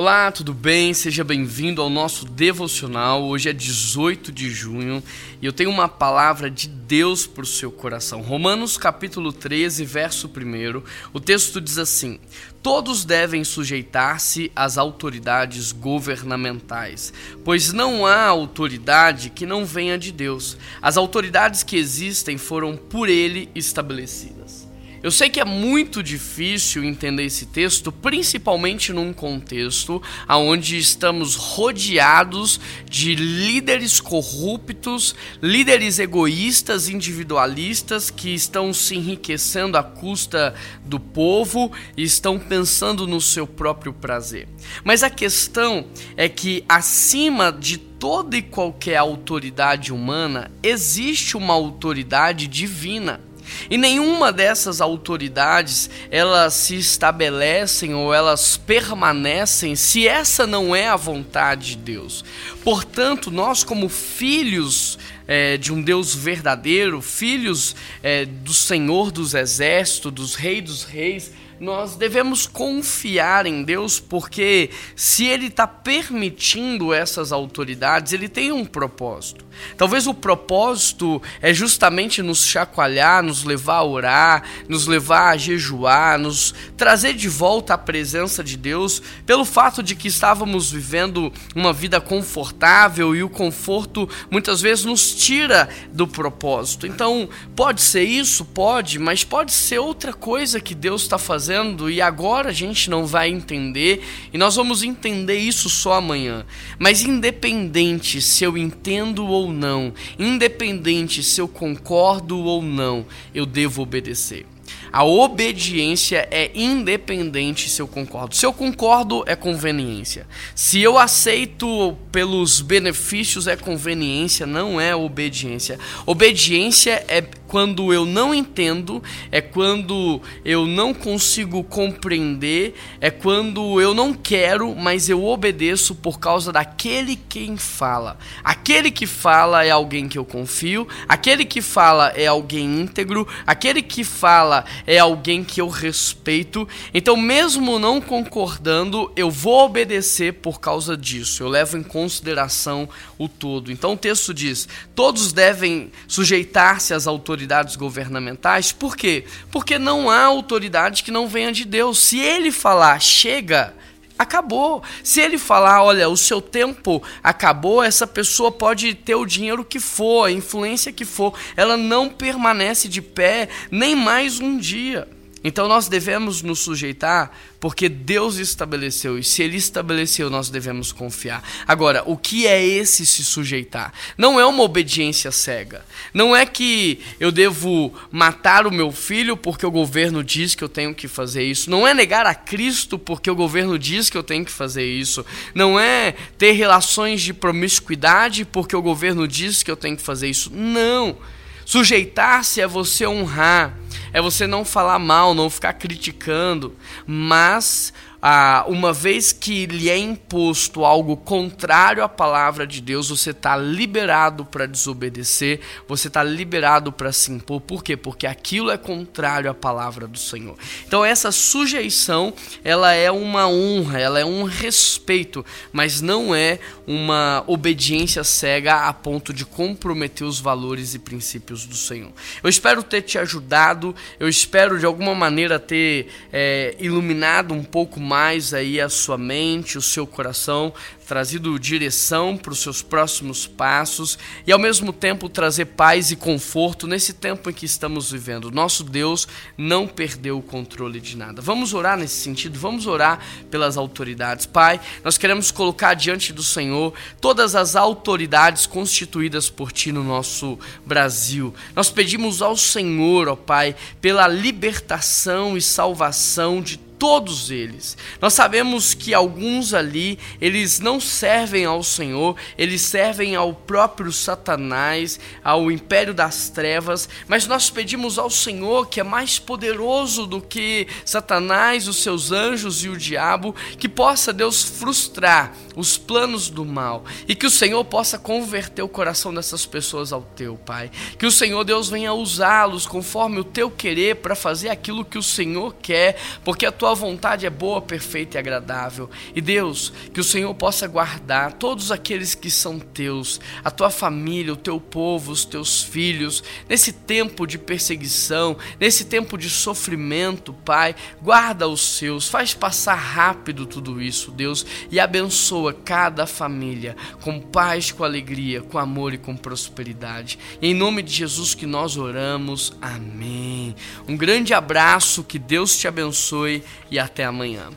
Olá, tudo bem? Seja bem-vindo ao nosso devocional. Hoje é 18 de junho e eu tenho uma palavra de Deus para o seu coração. Romanos capítulo 13, verso 1. O texto diz assim: Todos devem sujeitar-se às autoridades governamentais, pois não há autoridade que não venha de Deus. As autoridades que existem foram por ele estabelecidas. Eu sei que é muito difícil entender esse texto, principalmente num contexto onde estamos rodeados de líderes corruptos, líderes egoístas, individualistas que estão se enriquecendo à custa do povo e estão pensando no seu próprio prazer. Mas a questão é que acima de toda e qualquer autoridade humana existe uma autoridade divina. E nenhuma dessas autoridades elas se estabelecem ou elas permanecem se essa não é a vontade de Deus. Portanto, nós como filhos é, de um Deus verdadeiro, filhos é, do Senhor dos exércitos, dos Reis dos Reis, nós devemos confiar em Deus, porque se Ele está permitindo essas autoridades, Ele tem um propósito. Talvez o propósito é justamente nos chacoalhar, nos levar a orar, nos levar a jejuar, nos trazer de volta à presença de Deus, pelo fato de que estávamos vivendo uma vida confortável e o conforto muitas vezes nos tira do propósito. Então, pode ser isso? Pode, mas pode ser outra coisa que Deus está fazendo e agora a gente não vai entender e nós vamos entender isso só amanhã. Mas, independente se eu entendo ou ou não, independente se eu concordo ou não, eu devo obedecer. A obediência é independente se eu concordo. Se eu concordo, é conveniência. Se eu aceito pelos benefícios, é conveniência, não é obediência. Obediência é quando eu não entendo, é quando eu não consigo compreender, é quando eu não quero, mas eu obedeço por causa daquele quem fala. Aquele que fala é alguém que eu confio, aquele que fala é alguém íntegro, aquele que fala é alguém que eu respeito. Então, mesmo não concordando, eu vou obedecer por causa disso. Eu levo em consideração o todo. Então, o texto diz: todos devem sujeitar-se às autoridades autoridades governamentais. Por quê? Porque não há autoridade que não venha de Deus. Se ele falar, chega, acabou. Se ele falar, olha, o seu tempo acabou, essa pessoa pode ter o dinheiro que for, a influência que for, ela não permanece de pé nem mais um dia. Então nós devemos nos sujeitar porque Deus estabeleceu e se Ele estabeleceu nós devemos confiar. Agora, o que é esse se sujeitar? Não é uma obediência cega. Não é que eu devo matar o meu filho porque o governo diz que eu tenho que fazer isso. Não é negar a Cristo porque o governo diz que eu tenho que fazer isso. Não é ter relações de promiscuidade porque o governo diz que eu tenho que fazer isso. Não. Sujeitar-se é você honrar é você não falar mal, não ficar criticando, mas ah, uma vez que lhe é imposto algo contrário à palavra de Deus, você está liberado para desobedecer, você está liberado para se impor. Por quê? Porque aquilo é contrário à palavra do Senhor. Então essa sujeição, ela é uma honra, ela é um respeito, mas não é uma obediência cega a ponto de comprometer os valores e princípios do Senhor. Eu espero ter te ajudado, eu espero de alguma maneira ter é, iluminado um pouco mais aí a sua mente, o seu coração, trazido direção para os seus próximos passos e ao mesmo tempo trazer paz e conforto nesse tempo em que estamos vivendo. Nosso Deus não perdeu o controle de nada. Vamos orar nesse sentido, vamos orar pelas autoridades. Pai, nós queremos colocar diante do Senhor todas as autoridades constituídas por ti no nosso Brasil. Nós pedimos ao Senhor, ó Pai, pela libertação e salvação de todos eles. Nós sabemos que alguns ali, eles não servem ao Senhor, eles servem ao próprio Satanás, ao império das trevas, mas nós pedimos ao Senhor, que é mais poderoso do que Satanás, os seus anjos e o diabo, que possa Deus frustrar os planos do mal e que o Senhor possa converter o coração dessas pessoas ao teu, Pai. Que o Senhor Deus venha usá-los conforme o teu querer para fazer aquilo que o Senhor quer, porque a tua tua vontade é boa, perfeita e agradável. E Deus, que o Senhor possa guardar todos aqueles que são teus, a tua família, o teu povo, os teus filhos, nesse tempo de perseguição, nesse tempo de sofrimento, Pai, guarda os seus, faz passar rápido tudo isso, Deus, e abençoa cada família com paz, com alegria, com amor e com prosperidade. Em nome de Jesus que nós oramos. Amém. Um grande abraço, que Deus te abençoe e até amanhã.